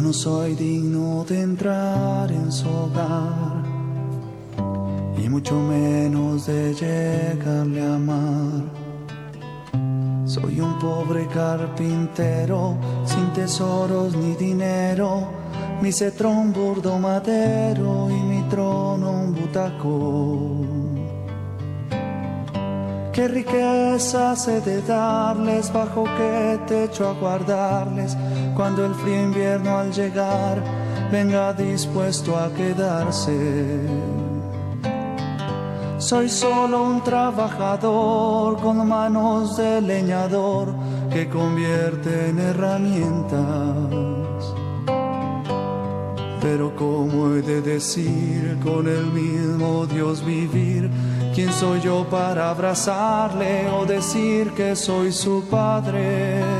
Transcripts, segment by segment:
Yo no soy digno de entrar en su hogar y mucho menos de llegarle a amar. Soy un pobre carpintero sin tesoros ni dinero, mi cetro un burdo madero y mi trono un butacón. Qué riqueza se de darles, bajo qué techo aguardarles, cuando el frío invierno al llegar venga dispuesto a quedarse. Soy solo un trabajador con manos de leñador que convierte en herramientas. Pero ¿cómo he de decir con el mismo Dios vivir? ¿Quién soy yo para abrazarle o decir que soy su padre?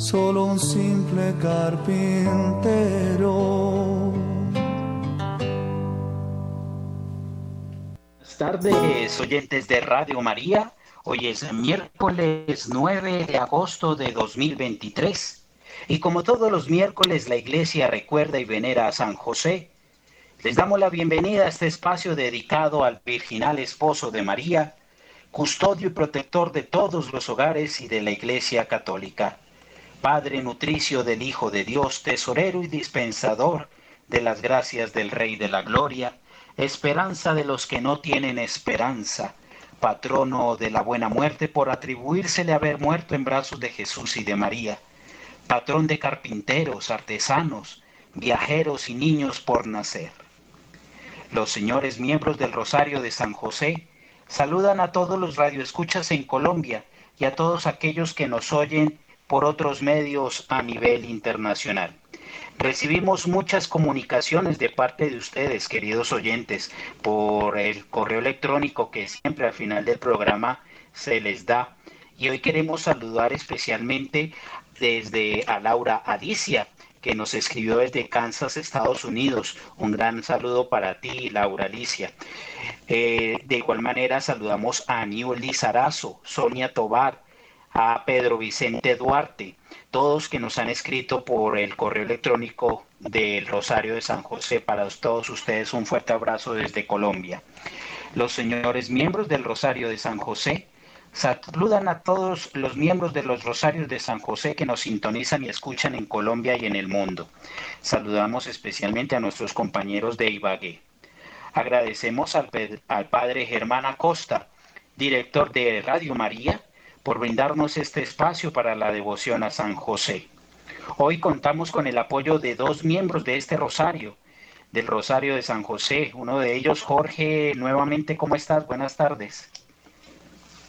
solo un simple carpintero. Buenas tardes, oyentes de Radio María. Hoy es miércoles 9 de agosto de 2023. Y como todos los miércoles, la iglesia recuerda y venera a San José. Les damos la bienvenida a este espacio dedicado al virginal esposo de María, custodio y protector de todos los hogares y de la iglesia católica. Padre nutricio del Hijo de Dios, tesorero y dispensador de las gracias del Rey de la Gloria, esperanza de los que no tienen esperanza, patrono de la buena muerte por atribuírsele haber muerto en brazos de Jesús y de María patrón de carpinteros, artesanos, viajeros y niños por nacer. Los señores miembros del Rosario de San José saludan a todos los radioescuchas en Colombia y a todos aquellos que nos oyen por otros medios a nivel internacional. Recibimos muchas comunicaciones de parte de ustedes, queridos oyentes, por el correo electrónico que siempre al final del programa se les da. Y hoy queremos saludar especialmente desde a Laura Adicia, que nos escribió desde Kansas, Estados Unidos. Un gran saludo para ti, Laura Alicia. Eh, de igual manera, saludamos a Aníbal Lizarazo, Sonia Tobar, a Pedro Vicente Duarte, todos que nos han escrito por el correo electrónico del Rosario de San José. Para todos ustedes, un fuerte abrazo desde Colombia. Los señores miembros del Rosario de San José Saludan a todos los miembros de los Rosarios de San José que nos sintonizan y escuchan en Colombia y en el mundo. Saludamos especialmente a nuestros compañeros de Ibagué. Agradecemos al, al Padre Germán Acosta, director de Radio María, por brindarnos este espacio para la devoción a San José. Hoy contamos con el apoyo de dos miembros de este Rosario, del Rosario de San José. Uno de ellos, Jorge, nuevamente, ¿cómo estás? Buenas tardes.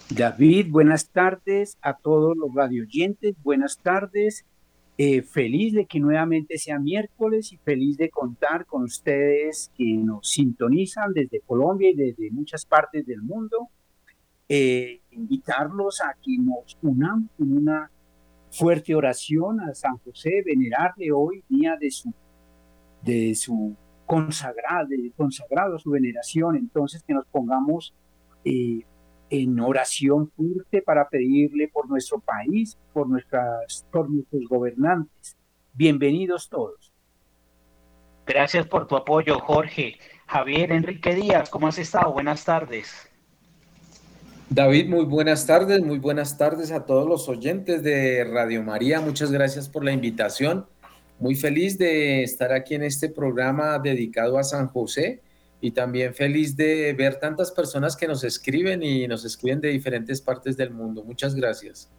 David, buenas tardes a todos los radioyentes, buenas tardes. Eh, feliz de que nuevamente sea miércoles y feliz de contar con ustedes que nos sintonizan desde Colombia y desde muchas partes del mundo. Eh, invitarlos a que nos unamos con una fuerte oración a San José, venerarle hoy, día de su, de su consagrado, consagrado su veneración. Entonces, que nos pongamos eh, en oración fuerte para pedirle por nuestro país, por, nuestras, por nuestros gobernantes. Bienvenidos todos. Gracias por tu apoyo, Jorge. Javier Enrique Díaz, ¿cómo has estado? Buenas tardes. David, muy buenas tardes, muy buenas tardes a todos los oyentes de Radio María. Muchas gracias por la invitación. Muy feliz de estar aquí en este programa dedicado a San José y también feliz de ver tantas personas que nos escriben y nos escriben de diferentes partes del mundo. Muchas gracias.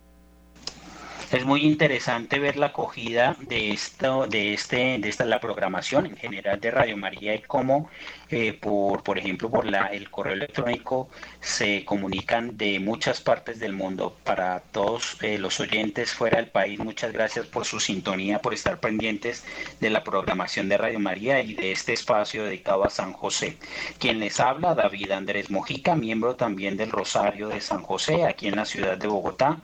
Es muy interesante ver la acogida de esto, de este, de esta la programación en general de Radio María y cómo, eh, por, por ejemplo, por la, el correo electrónico se comunican de muchas partes del mundo. Para todos eh, los oyentes fuera del país, muchas gracias por su sintonía, por estar pendientes de la programación de Radio María y de este espacio dedicado a San José. Quien les habla, David Andrés Mojica, miembro también del Rosario de San José, aquí en la ciudad de Bogotá.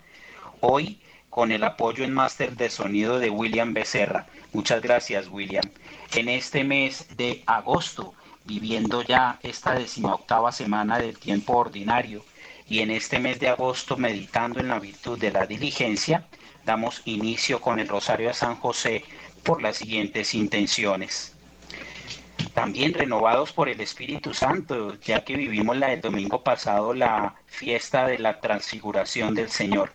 Hoy con el apoyo en máster de sonido de William Becerra. Muchas gracias, William. En este mes de agosto, viviendo ya esta decimoctava semana del tiempo ordinario, y en este mes de agosto, meditando en la virtud de la diligencia, damos inicio con el Rosario de San José por las siguientes intenciones. También renovados por el Espíritu Santo, ya que vivimos la del domingo pasado la fiesta de la transfiguración del Señor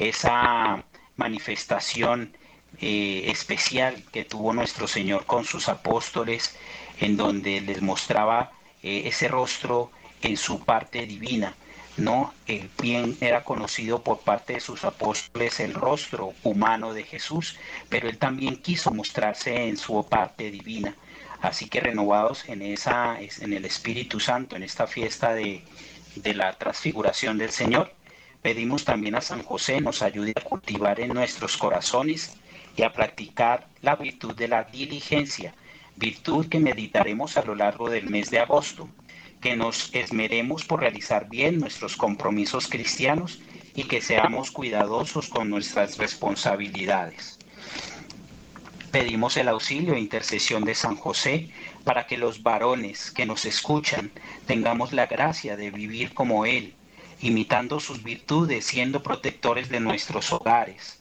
esa manifestación eh, especial que tuvo nuestro Señor con sus apóstoles, en donde les mostraba eh, ese rostro en su parte divina. ¿no? El bien era conocido por parte de sus apóstoles el rostro humano de Jesús, pero él también quiso mostrarse en su parte divina. Así que renovados en, esa, en el Espíritu Santo, en esta fiesta de, de la transfiguración del Señor, Pedimos también a San José nos ayude a cultivar en nuestros corazones y a practicar la virtud de la diligencia, virtud que meditaremos a lo largo del mes de agosto, que nos esmeremos por realizar bien nuestros compromisos cristianos y que seamos cuidadosos con nuestras responsabilidades. Pedimos el auxilio e intercesión de San José para que los varones que nos escuchan tengamos la gracia de vivir como Él, imitando sus virtudes, siendo protectores de nuestros hogares.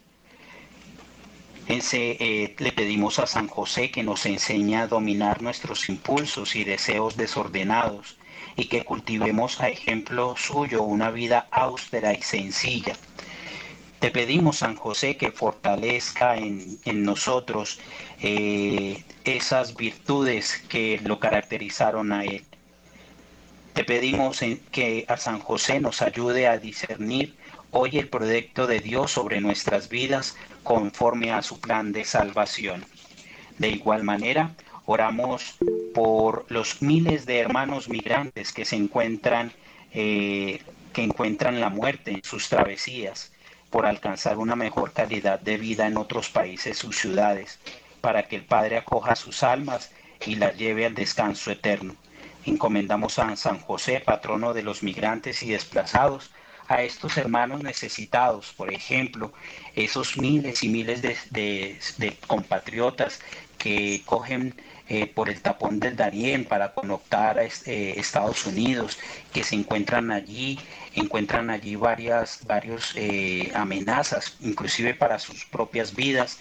Eh, le pedimos a San José que nos enseñe a dominar nuestros impulsos y deseos desordenados y que cultivemos a ejemplo suyo una vida austera y sencilla. Te pedimos, San José, que fortalezca en, nosotros eh, esas virtudes que lo caracterizaron a él. Te pedimos que a San José nos ayude a discernir hoy el proyecto de Dios sobre nuestras vidas conforme a su plan de salvación. De igual manera, oramos por los miles de hermanos migrantes que se encuentran, eh, que encuentran la muerte en sus travesías, por alcanzar una mejor calidad de vida en otros países, sus ciudades, para que el Padre acoja sus almas y las lleve al descanso eterno. Encomendamos a San José, patrono de los migrantes y desplazados, a estos hermanos necesitados, por ejemplo, esos miles y miles de, compatriotas que cogen eh, por el tapón del Darién para conectar a este, Estados Unidos, que se encuentran allí, encuentran allí varias varios, eh, amenazas, inclusive para sus propias vidas.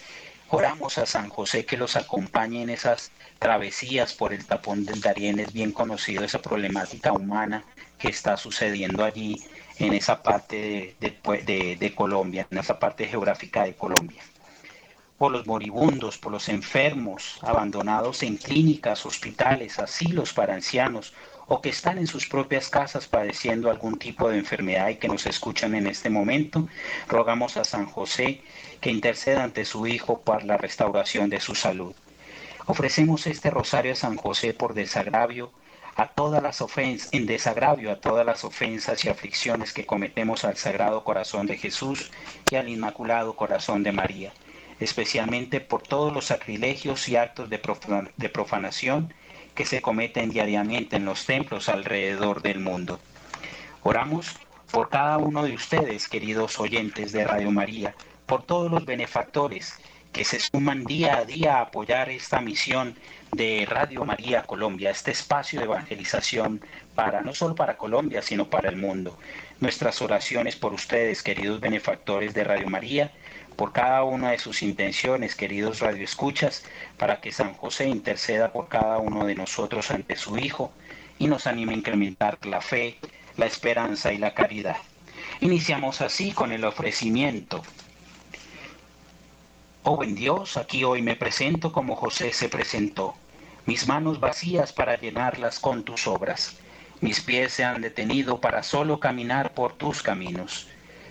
Oramos a San José que los acompañe en esas travesías por el tapón del Darién es bien conocido esa problemática humana que está sucediendo allí en esa parte de, de, Colombia, en esa parte geográfica de Colombia. Por los moribundos, por los enfermos, abandonados en clínicas, hospitales, asilos para ancianos o que están en sus propias casas padeciendo algún tipo de enfermedad y que nos escuchan en este momento, rogamos a San José que interceda ante su Hijo para la restauración de su salud. Ofrecemos este rosario a San José por desagravio a todas las ofensas, en desagravio a todas las ofensas y aflicciones que cometemos al Sagrado Corazón de Jesús y al Inmaculado Corazón de María, especialmente por todos los sacrilegios y actos de profanación que se cometen diariamente en los templos alrededor del mundo. Oramos por cada uno de ustedes, queridos oyentes de Radio María, por todos los benefactores que se suman día a día a apoyar esta misión de Radio María Colombia, este espacio de evangelización para no solo para Colombia, sino para el mundo. Nuestras oraciones por ustedes, queridos benefactores de Radio María, por cada una de sus intenciones, queridos radioescuchas, para que San José interceda por cada uno de nosotros ante su Hijo y nos anime a incrementar la fe, la esperanza y la caridad. Iniciamos así con el ofrecimiento Oh buen Dios, aquí hoy me presento como José se presentó, mis manos vacías para llenarlas con tus obras. Mis pies se han detenido para solo caminar por tus caminos.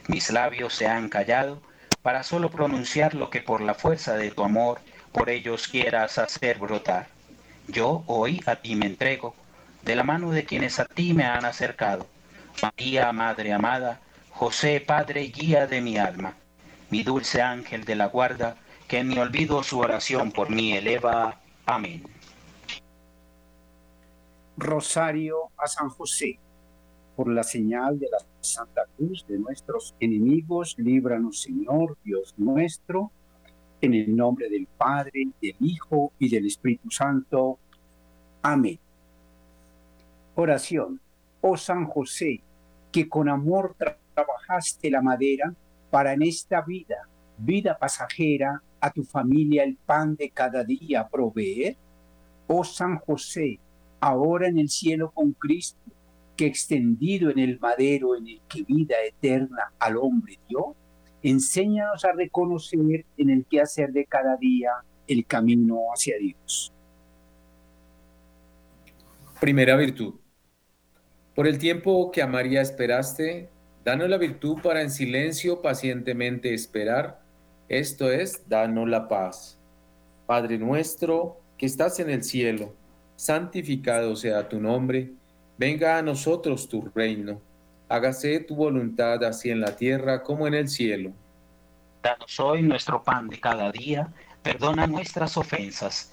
Mis labios se han callado para solo pronunciar lo que por la fuerza de tu amor por ellos quieras hacer brotar. Yo hoy a ti me entrego, de la mano de quienes a ti me han acercado. María, Madre amada, José, Padre, guía de mi alma, mi dulce ángel de la guarda, que en mi olvido su oración por mí eleva. Amén. Rosario a San José, por la señal de la Santa Cruz de nuestros enemigos, líbranos Señor Dios nuestro, en el nombre del Padre, del Hijo y del Espíritu Santo. Amén. Oración. Oh San José, que con amor trabajaste la madera para en esta vida, vida pasajera, a tu familia el pan de cada día proveer. Oh San José, ahora en el cielo con Cristo, que extendido en el madero en el que vida eterna al hombre dio, enséñanos a reconocer en el que hacer de cada día el camino hacia Dios. Primera virtud. Por el tiempo que a María esperaste, danos la virtud para en silencio pacientemente esperar, esto es, danos la paz. Padre nuestro, que estás en el cielo, santificado sea tu nombre, venga a nosotros tu reino, hágase tu voluntad así en la tierra como en el cielo. Danos hoy nuestro pan de cada día, perdona nuestras ofensas,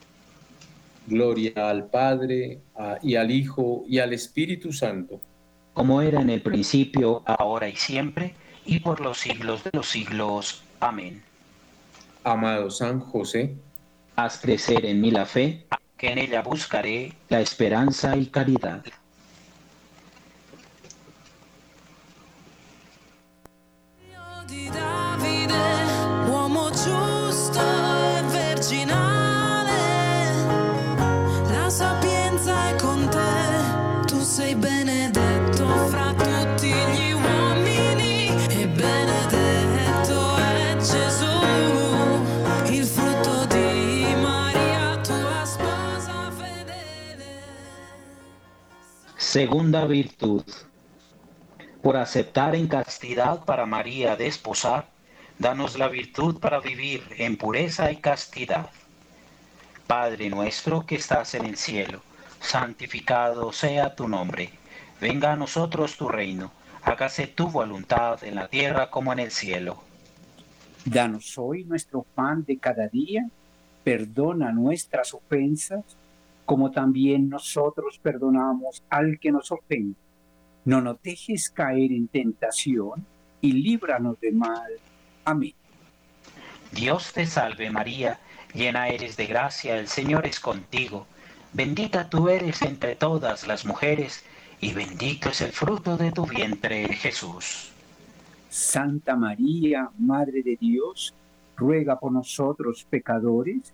Gloria al Padre, y al Hijo, y al Espíritu Santo. Como era en el principio, ahora y siempre, y por los siglos de los siglos. Amén. Amado San José, Haz crecer en mí la fe, que en ella buscaré la esperanza y caridad. Segunda virtud. Por aceptar en castidad para María de esposar, danos la virtud para vivir en pureza y castidad. Padre nuestro que estás en el cielo, santificado sea tu nombre. Venga a nosotros tu reino. Hágase tu voluntad en la tierra como en el cielo. Danos hoy nuestro pan de cada día. Perdona nuestras ofensas como también nosotros perdonamos al que nos ofende. No nos dejes caer en tentación y líbranos de mal. Amén. Dios te salve María, llena eres de gracia, el Señor es contigo. Bendita tú eres entre todas las mujeres, y bendito es el fruto de tu vientre, Jesús. Santa María, Madre de Dios, ruega por nosotros pecadores,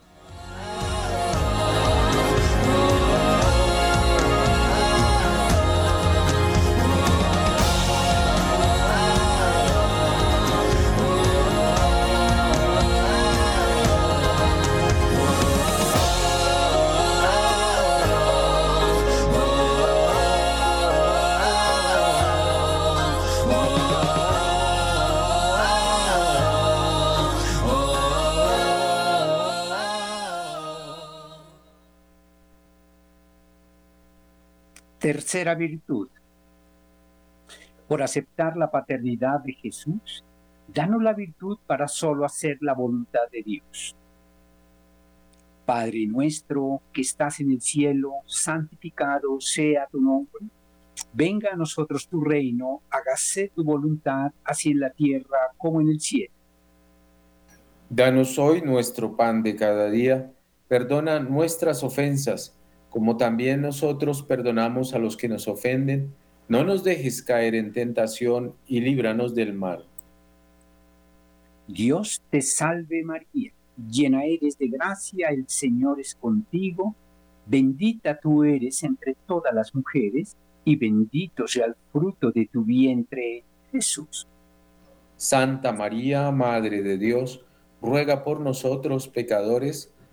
Tercera virtud. Por aceptar la paternidad de Jesús, danos la virtud para solo hacer la voluntad de Dios. Padre nuestro que estás en el cielo, santificado sea tu nombre. Venga a nosotros tu reino, hágase tu voluntad, así en la tierra como en el cielo. Danos hoy nuestro pan de cada día, perdona nuestras ofensas como también nosotros perdonamos a los que nos ofenden, no nos dejes caer en tentación y líbranos del mal. Dios te salve María, llena eres de gracia, el Señor es contigo, bendita tú eres entre todas las mujeres, y bendito sea el fruto de tu vientre, Jesús. Santa María, Madre de Dios, ruega por nosotros pecadores,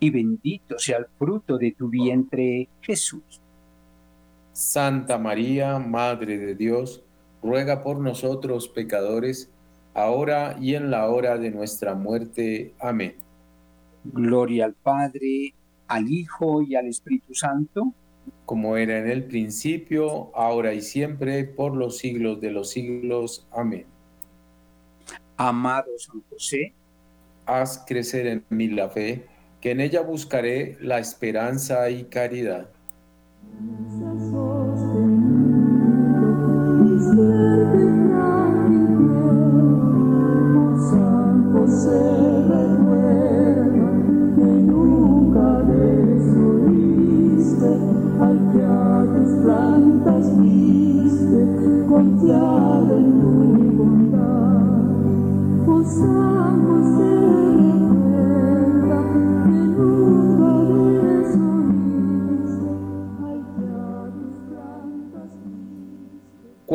y bendito sea el fruto de tu vientre, Jesús. Santa María, Madre de Dios, ruega por nosotros pecadores, ahora y en la hora de nuestra muerte. Amén. Gloria al Padre, al Hijo y al Espíritu Santo. Como era en el principio, ahora y siempre, por los siglos de los siglos. Amén. Amado San José, haz crecer en mí la fe, que en ella buscaré la esperanza y caridad.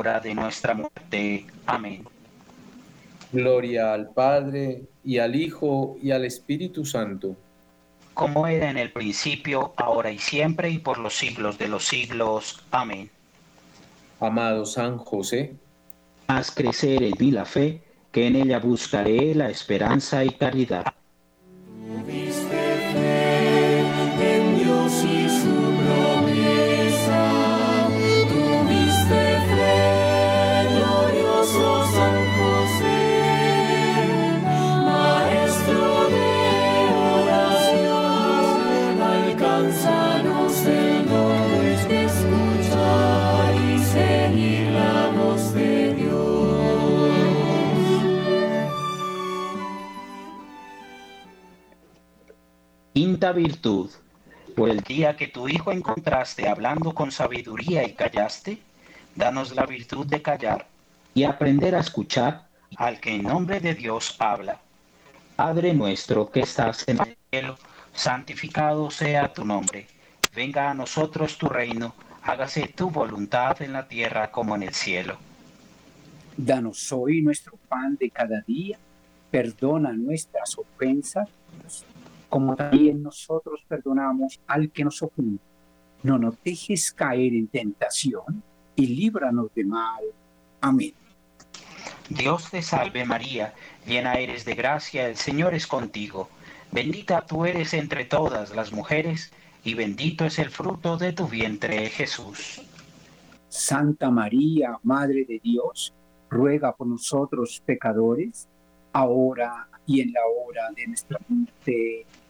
hora de nuestra muerte. Amén. Gloria al Padre, y al Hijo, y al Espíritu Santo. Como era en el principio, ahora y siempre, y por los siglos de los siglos. Amén. Amado San José, haz crecer en mí la fe, que en ella buscaré la esperanza y caridad. Quinta virtud. Por el día que tu Hijo encontraste hablando con sabiduría y callaste, danos la virtud de callar y aprender a escuchar al que en nombre de Dios habla. Padre nuestro que estás en el cielo, santificado sea tu nombre. Venga a nosotros tu reino, hágase tu voluntad en la tierra como en el cielo. Danos hoy nuestro pan de cada día, perdona nuestras ofensas como también nosotros perdonamos al que nos ofende. no nos dejes caer en tentación y líbranos de mal. Amén. Dios te salve María, llena eres de gracia, el Señor es contigo. Bendita tú eres entre todas las mujeres, y bendito es el fruto de tu vientre, Jesús. Santa María, Madre de Dios, ruega por nosotros pecadores, ahora y en la hora de nuestra muerte.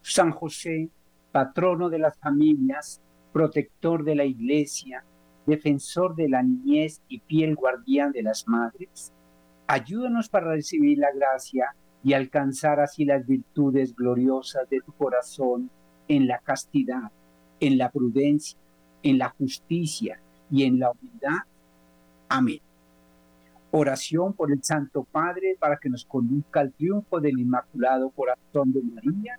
San José, patrono de las familias, protector de la iglesia, defensor de la niñez y fiel guardián de las madres, ayúdanos para recibir la gracia y alcanzar así las virtudes gloriosas de tu corazón en la castidad, en la prudencia, en la justicia y en la humildad. Amén. Oración por el Santo Padre para que nos conduzca al triunfo del Inmaculado Corazón de María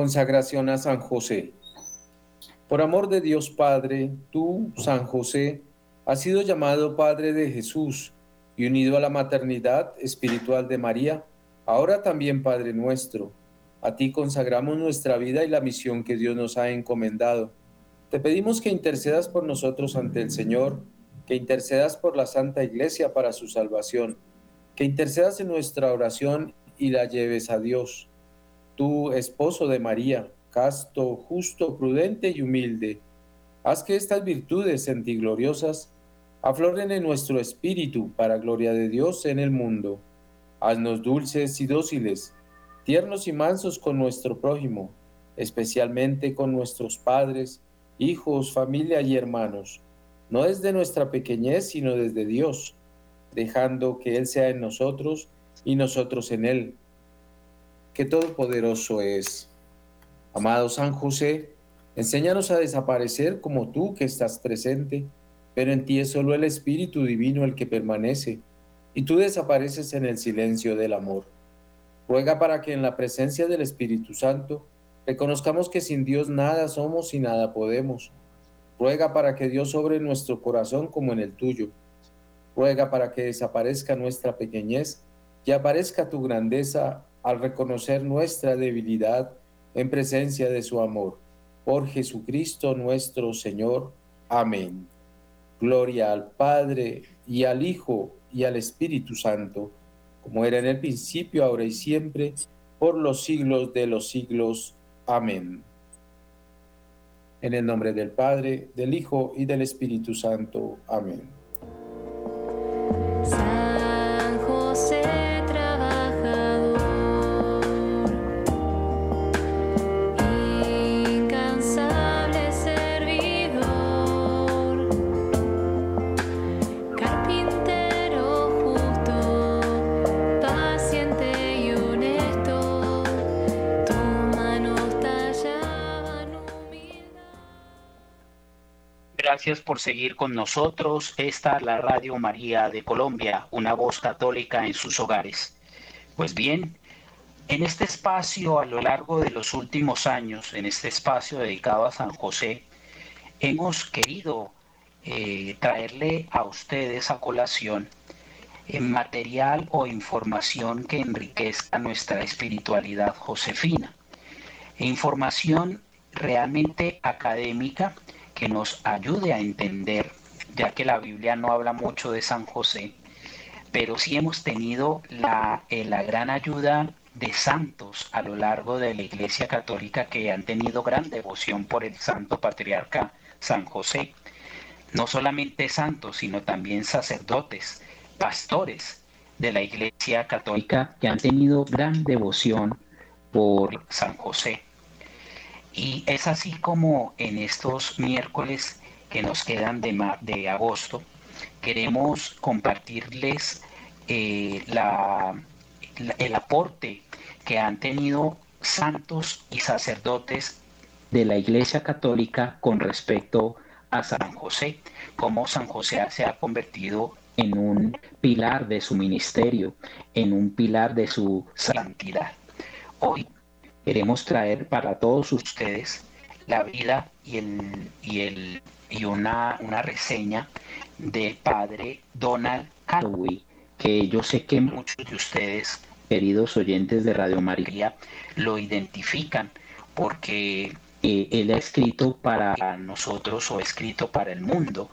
Consagración a San José. Por amor de Dios Padre, tú, San José, has sido llamado Padre de Jesús y unido a la maternidad espiritual de María, ahora también Padre nuestro. A ti consagramos nuestra vida y la misión que Dios nos ha encomendado. Te pedimos que intercedas por nosotros ante el Señor, que intercedas por la Santa Iglesia para su salvación, que intercedas en nuestra oración y la lleves a Dios tú, esposo de María, casto, justo, prudente y humilde, haz que estas virtudes gloriosas afloren en nuestro espíritu para gloria de Dios en el mundo. Haznos dulces y dóciles, tiernos y mansos con nuestro prójimo, especialmente con nuestros padres, hijos, familia y hermanos, no desde nuestra pequeñez, sino desde Dios, dejando que Él sea en nosotros y nosotros en Él que todopoderoso es. Amado San José, enséñanos a desaparecer como tú que estás presente, pero en ti es solo el Espíritu Divino el que permanece, y tú desapareces en el silencio del amor. Ruega para que en la presencia del Espíritu Santo reconozcamos que sin Dios nada somos y nada podemos. Ruega para que Dios sobre nuestro corazón como en el tuyo. Ruega para que desaparezca nuestra pequeñez y aparezca tu grandeza al reconocer nuestra debilidad en presencia de su amor. Por Jesucristo nuestro Señor. Amén. Gloria al Padre y al Hijo y al Espíritu Santo, como era en el principio, ahora y siempre, por los siglos de los siglos. Amén. En el nombre del Padre, del Hijo y del Espíritu Santo. Amén. Gracias por seguir con nosotros. Esta es la Radio María de Colombia, una voz católica en sus hogares. Pues bien, en este espacio a lo largo de los últimos años, en este espacio dedicado a San José, hemos querido eh, traerle a ustedes a colación eh, material o información que enriquezca nuestra espiritualidad josefina. Información realmente académica que nos ayude a entender, ya que la Biblia no habla mucho de San José, pero sí hemos tenido la, eh, la gran ayuda de santos a lo largo de la Iglesia Católica que han tenido gran devoción por el Santo Patriarca San José. No solamente santos, sino también sacerdotes, pastores de la Iglesia Católica que han tenido gran devoción por San José. Y es así como en estos miércoles que nos quedan de, de agosto, queremos compartirles eh, el aporte que han tenido santos y sacerdotes de la Iglesia Católica con respecto a San José, cómo San José se ha convertido en un pilar de su ministerio, en un pilar de su santidad. Hoy queremos traer para todos ustedes la vida y, el, y, el, y una, una reseña del padre Donald Calloway, que yo sé que muchos de ustedes, queridos oyentes de Radio María, lo identifican porque eh, él ha escrito para nosotros o escrito para el mundo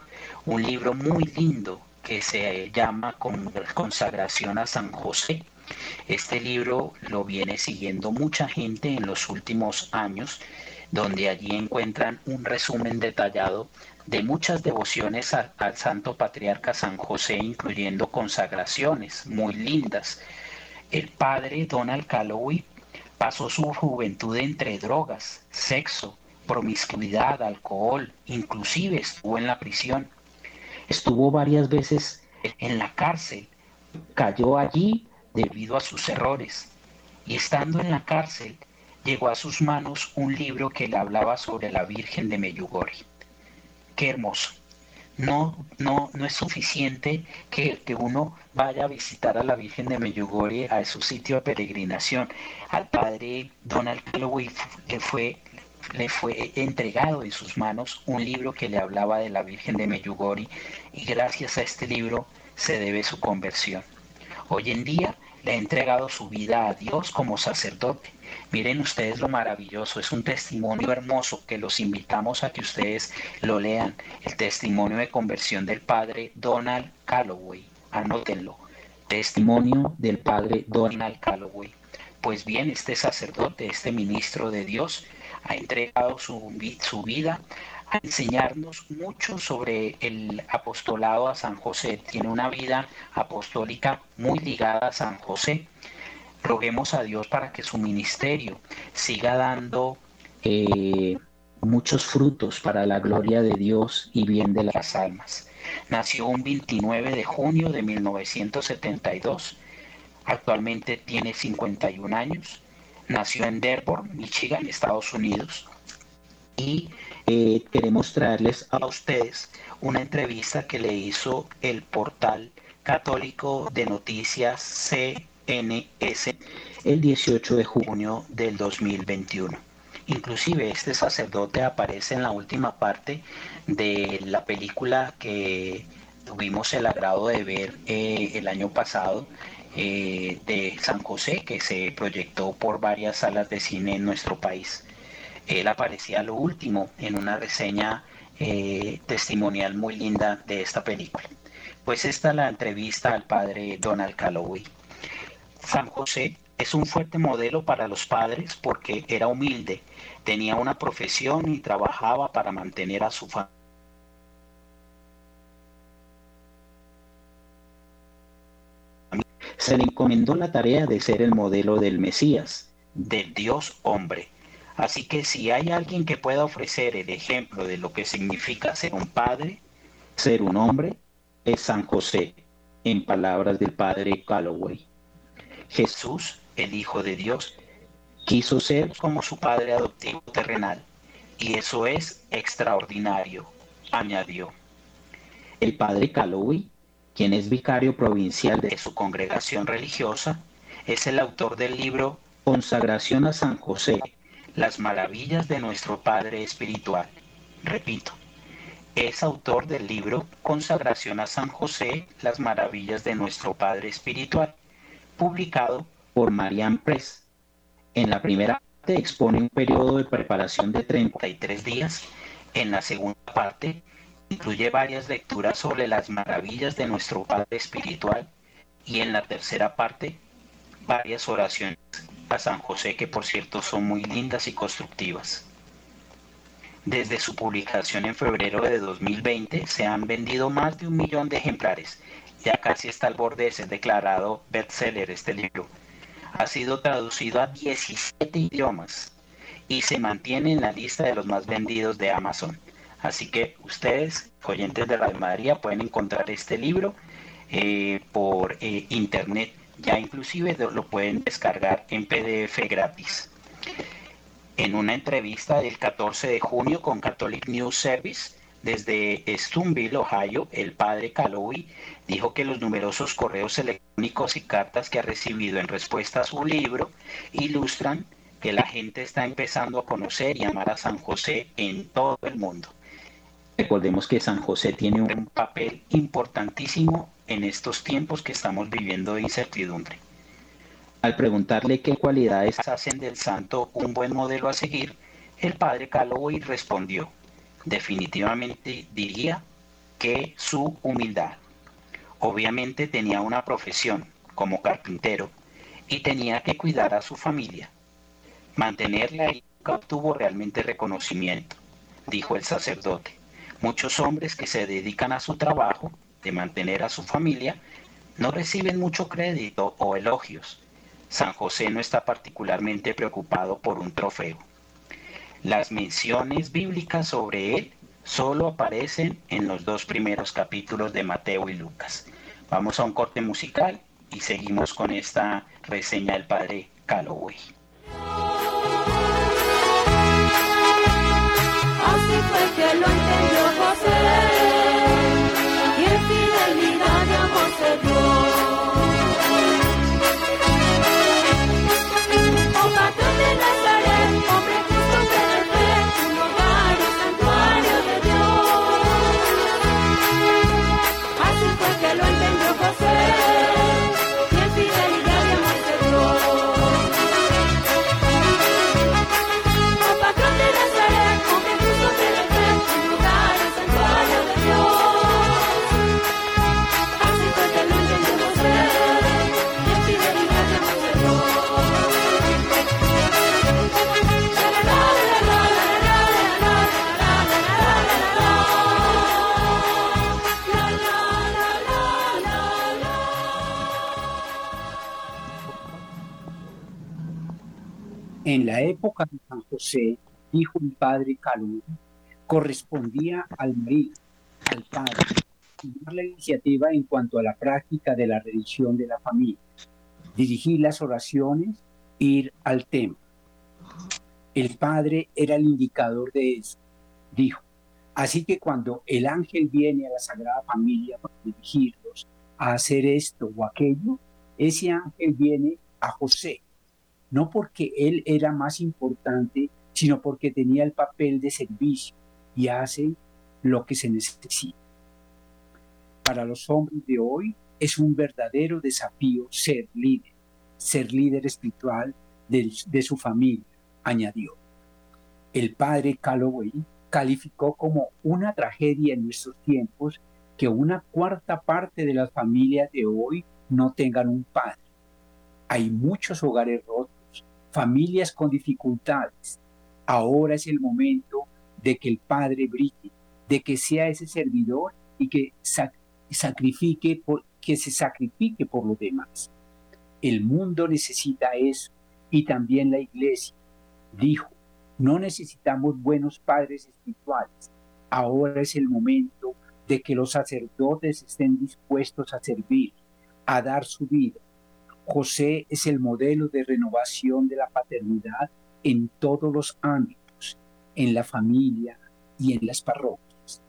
un libro muy lindo que se llama Consagración a San José este libro lo viene siguiendo mucha gente en los últimos años, donde allí encuentran un resumen detallado de muchas devociones al Santo Patriarca San José, incluyendo consagraciones muy lindas. El padre Donald Calloway pasó su juventud entre drogas, sexo, promiscuidad, alcohol, inclusive estuvo en la prisión. Estuvo varias veces en la cárcel, cayó allí debido a sus errores y estando en la cárcel llegó a sus manos un libro que le hablaba sobre la Virgen de Meyugori. Qué hermoso. No, no, no es suficiente que, que uno vaya a visitar a la Virgen de Meyugori a su sitio de peregrinación. Al padre Donald Calloway le fue, le fue entregado en sus manos un libro que le hablaba de la Virgen de Meyugori y gracias a este libro se debe su conversión. Hoy en día ha entregado su vida a Dios como sacerdote. Miren ustedes lo maravilloso, es un testimonio hermoso que los invitamos a que ustedes lo lean, el testimonio de conversión del padre Donald Calloway. Anótenlo, testimonio del padre Donald Calloway. Pues bien, este sacerdote, este ministro de Dios, ha entregado su, su vida a enseñarnos mucho sobre el apostolado a San José. Tiene una vida apostólica muy ligada a San José. Roguemos a Dios para que su ministerio siga dando eh, muchos frutos para la gloria de Dios y bien de las almas. Nació un 29 de junio de 1972. Actualmente tiene 51 años. Nació en Dearborn, Michigan, Estados Unidos. Y eh, queremos traerles a ustedes una entrevista que le hizo el portal católico de noticias CNS el 18 de junio del 2021. Inclusive este sacerdote aparece en la última parte de la película que tuvimos el agrado de ver eh, el año pasado eh, de San José, que se proyectó por varias salas de cine en nuestro país él aparecía lo último en una reseña eh, testimonial muy linda de esta película. Pues esta es la entrevista al padre Donald Calloway. San José es un fuerte modelo para los padres porque era humilde, tenía una profesión y trabajaba para mantener a su familia. Se le encomendó la tarea de ser el modelo del Mesías, del Dios hombre Así que si hay alguien que pueda ofrecer el ejemplo de lo que significa ser un padre, ser un hombre, es San José, en palabras del padre Calloway. Jesús, el Hijo de Dios, quiso ser como su padre adoptivo terrenal, y eso es extraordinario, añadió. El padre Calloway, quien es vicario provincial de su congregación religiosa, es el autor del libro Consagración a San José, las maravillas de nuestro Padre Espiritual. Repito, es autor del libro Consagración a San José, las maravillas de nuestro Padre Espiritual, publicado por Marian Press. En la primera parte expone un periodo de preparación de 33 días. En la segunda parte incluye varias lecturas sobre las maravillas de nuestro Padre Espiritual. Y en la tercera parte, varias oraciones a San José, que por cierto son muy lindas y constructivas. Desde su publicación en febrero de 2020 se han vendido más de un millón de ejemplares. Ya casi está al borde de ser declarado bestseller este libro. Ha sido traducido a 17 idiomas y se mantiene en la lista de los más vendidos de Amazon. Así que ustedes, oyentes de la María, pueden encontrar este libro eh, por eh, internet ya inclusive lo pueden descargar en PDF gratis. En una entrevista del 14 de junio con Catholic News Service, desde Stoneville, Ohio, el padre Calloway dijo que los numerosos correos electrónicos y cartas que ha recibido en respuesta a su libro ilustran que la gente está empezando a conocer y amar a San José en todo el mundo. Recordemos que San José tiene un papel importantísimo en estos tiempos que estamos viviendo de incertidumbre. Al preguntarle qué cualidades hacen del santo un buen modelo a seguir, el padre Calloway respondió, definitivamente diría que su humildad. Obviamente tenía una profesión como carpintero y tenía que cuidar a su familia. Mantenerla y nunca obtuvo realmente reconocimiento, dijo el sacerdote. Muchos hombres que se dedican a su trabajo de mantener a su familia no reciben mucho crédito o elogios. San José no está particularmente preocupado por un trofeo. Las menciones bíblicas sobre él solo aparecen en los dos primeros capítulos de Mateo y Lucas. Vamos a un corte musical y seguimos con esta reseña del padre Calloway. En la época de San José, dijo el padre Calú, correspondía al marido, al padre, tomar la iniciativa en cuanto a la práctica de la religión de la familia, dirigir las oraciones, ir al tema. El padre era el indicador de eso, dijo. Así que cuando el ángel viene a la Sagrada Familia para dirigirlos a hacer esto o aquello, ese ángel viene a José, no porque él era más importante, sino porque tenía el papel de servicio y hace lo que se necesita. Para los hombres de hoy es un verdadero desafío ser líder, ser líder espiritual de, su familia, añadió. El padre Calloway calificó como una tragedia en nuestros tiempos que una cuarta parte de las familias de hoy no tengan un padre. Hay muchos hogares rotos familias con dificultades. Ahora es el momento de que el Padre brille, de que sea ese servidor y que sacrifique por, que se sacrifique por los demás. El mundo necesita eso y también la iglesia. Dijo, no necesitamos buenos padres espirituales. Ahora es el momento de que los sacerdotes estén dispuestos a servir, a dar su vida, José es el modelo de renovación de la paternidad en todos los ámbitos, en la familia y en las parroquias.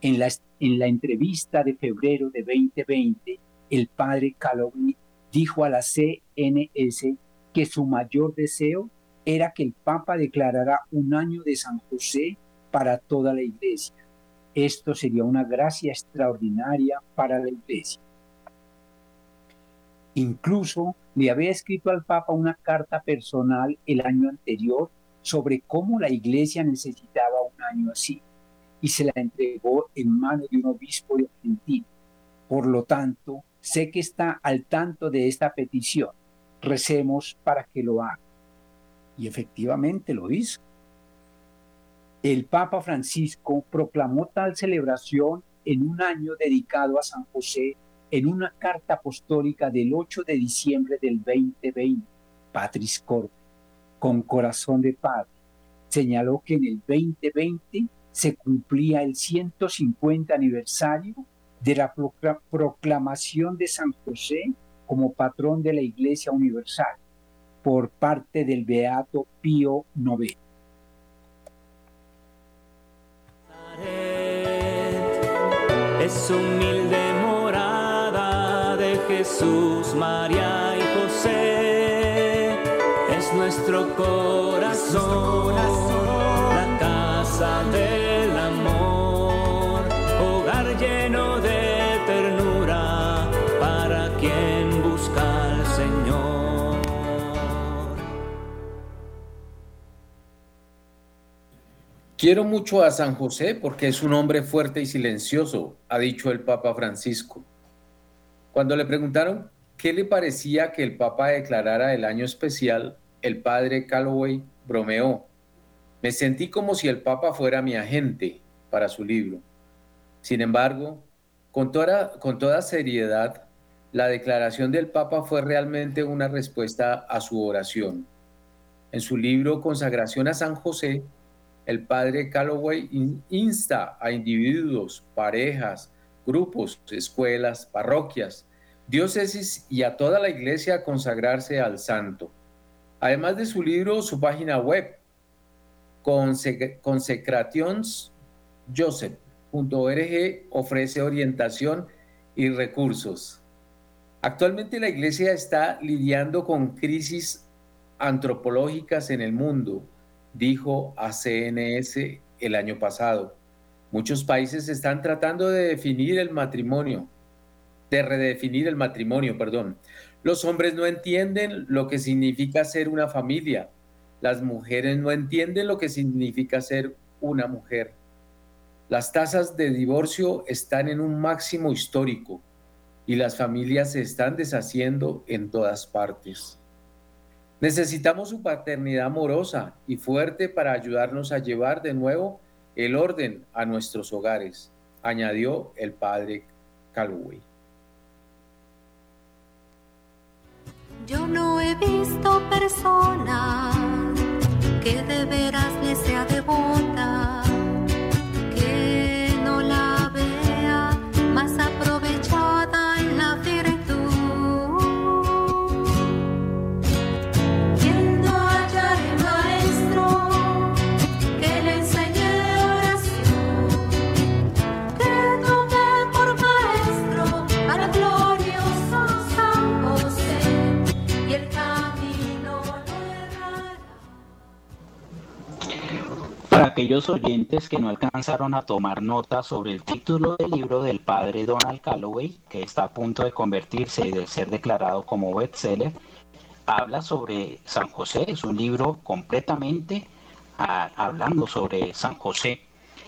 En la, en la entrevista de febrero de 2020, el padre Calogni dijo a la CNS que su mayor deseo era que el Papa declarara un año de San José para toda la iglesia. Esto sería una gracia extraordinaria para la iglesia. Incluso le había escrito al Papa una carta personal el año anterior sobre cómo la iglesia necesitaba un año así y se la entregó en manos de un obispo de Argentina. Por lo tanto, sé que está al tanto de esta petición. Recemos para que lo haga. Y efectivamente lo hizo. El Papa Francisco proclamó tal celebración en un año dedicado a San José en una carta apostólica del 8 de diciembre del 2020, Patris Corp, con corazón de padre, señaló que en el 2020 se cumplía el 150 aniversario de la proclamación de San José como patrón de la Iglesia Universal por parte del Beato Pío IX. Es humilde Jesús, María y José, es nuestro corazón, la casa del amor, hogar lleno de ternura para quien busca al Señor. Quiero mucho a San José porque es un hombre fuerte y silencioso, ha dicho el Papa Francisco. Cuando le preguntaron qué le parecía que el Papa declarara el año especial, el padre Calloway bromeó. Me sentí como si el Papa fuera mi agente para su libro. Sin embargo, con toda, con toda seriedad, la declaración del Papa fue realmente una respuesta a su oración. En su libro Consagración a San José, el padre Calloway insta a individuos, parejas, grupos, escuelas, parroquias, diócesis y a toda la iglesia a consagrarse al santo. Además de su libro, su página web, consecrationsjoseph.org, ofrece orientación y recursos. Actualmente la iglesia está lidiando con crisis antropológicas en el mundo, dijo a CNS el año pasado. Muchos países están tratando de definir el matrimonio, de redefinir el matrimonio, perdón. Los hombres no entienden lo que significa ser una familia. Las mujeres no entienden lo que significa ser una mujer. Las tasas de divorcio están en un máximo histórico y las familias se están deshaciendo en todas partes. Necesitamos su paternidad amorosa y fuerte para ayudarnos a llevar de nuevo el orden a nuestros hogares, añadió el padre Calway. Yo no he visto persona que de veras le sea devota aquellos oyentes que no alcanzaron a tomar nota sobre el título del libro del padre Donald Calloway, que está a punto de convertirse y de ser declarado como bestseller, habla sobre San José. Es un libro completamente ah, hablando sobre San José.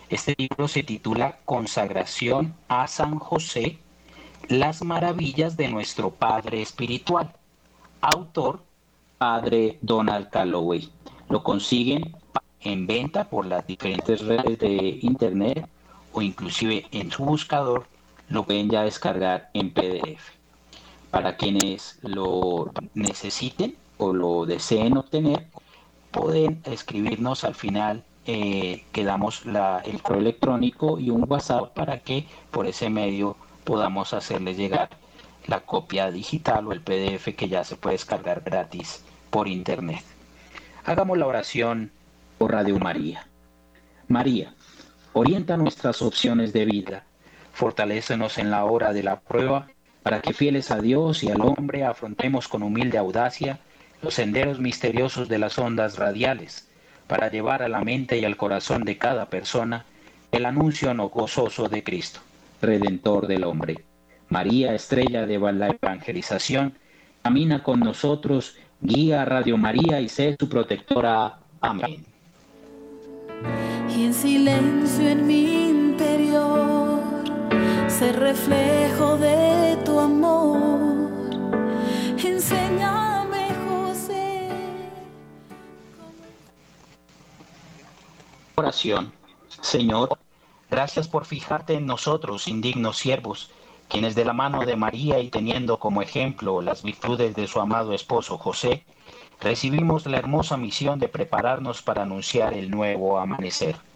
Este libro se titula Consagración a San José, las maravillas de nuestro Padre Espiritual. Autor, Padre Donald Calloway. Lo consiguen en venta por las diferentes redes de internet o inclusive en su buscador lo pueden ya descargar en PDF. Para quienes lo necesiten o lo deseen obtener, pueden escribirnos al final eh, que damos el correo electrónico y un WhatsApp para que por ese medio podamos hacerles llegar la copia digital o el PDF que ya se puede descargar gratis por internet. Hagamos la oración Radio María. María, orienta nuestras opciones de vida, fortalécenos en la hora de la prueba, para que fieles a Dios y al hombre afrontemos con humilde audacia los senderos misteriosos de las ondas radiales, para llevar a la mente y al corazón de cada persona el anuncio no gozoso de Cristo, Redentor del hombre. María, estrella de la evangelización, camina con nosotros, guía a Radio María y sé su protectora. Amén y en silencio en mi interior se reflejo de tu amor. Enséñame, José. Oración. Señor, gracias por fijarte en nosotros, indignos siervos, quienes de la mano de María y teniendo como ejemplo las virtudes de su amado esposo José, recibimos la hermosa misión de prepararnos para anunciar el nuevo amanecer.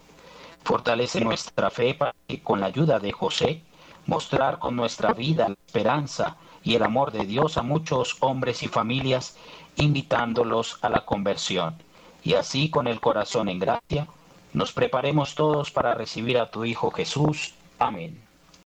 Fortalece nuestra fe para que con la ayuda de José mostrar con nuestra vida la esperanza y el amor de Dios a muchos hombres y familias, invitándolos a la conversión. Y así con el corazón en gracia, nos preparemos todos para recibir a tu Hijo Jesús. Amén.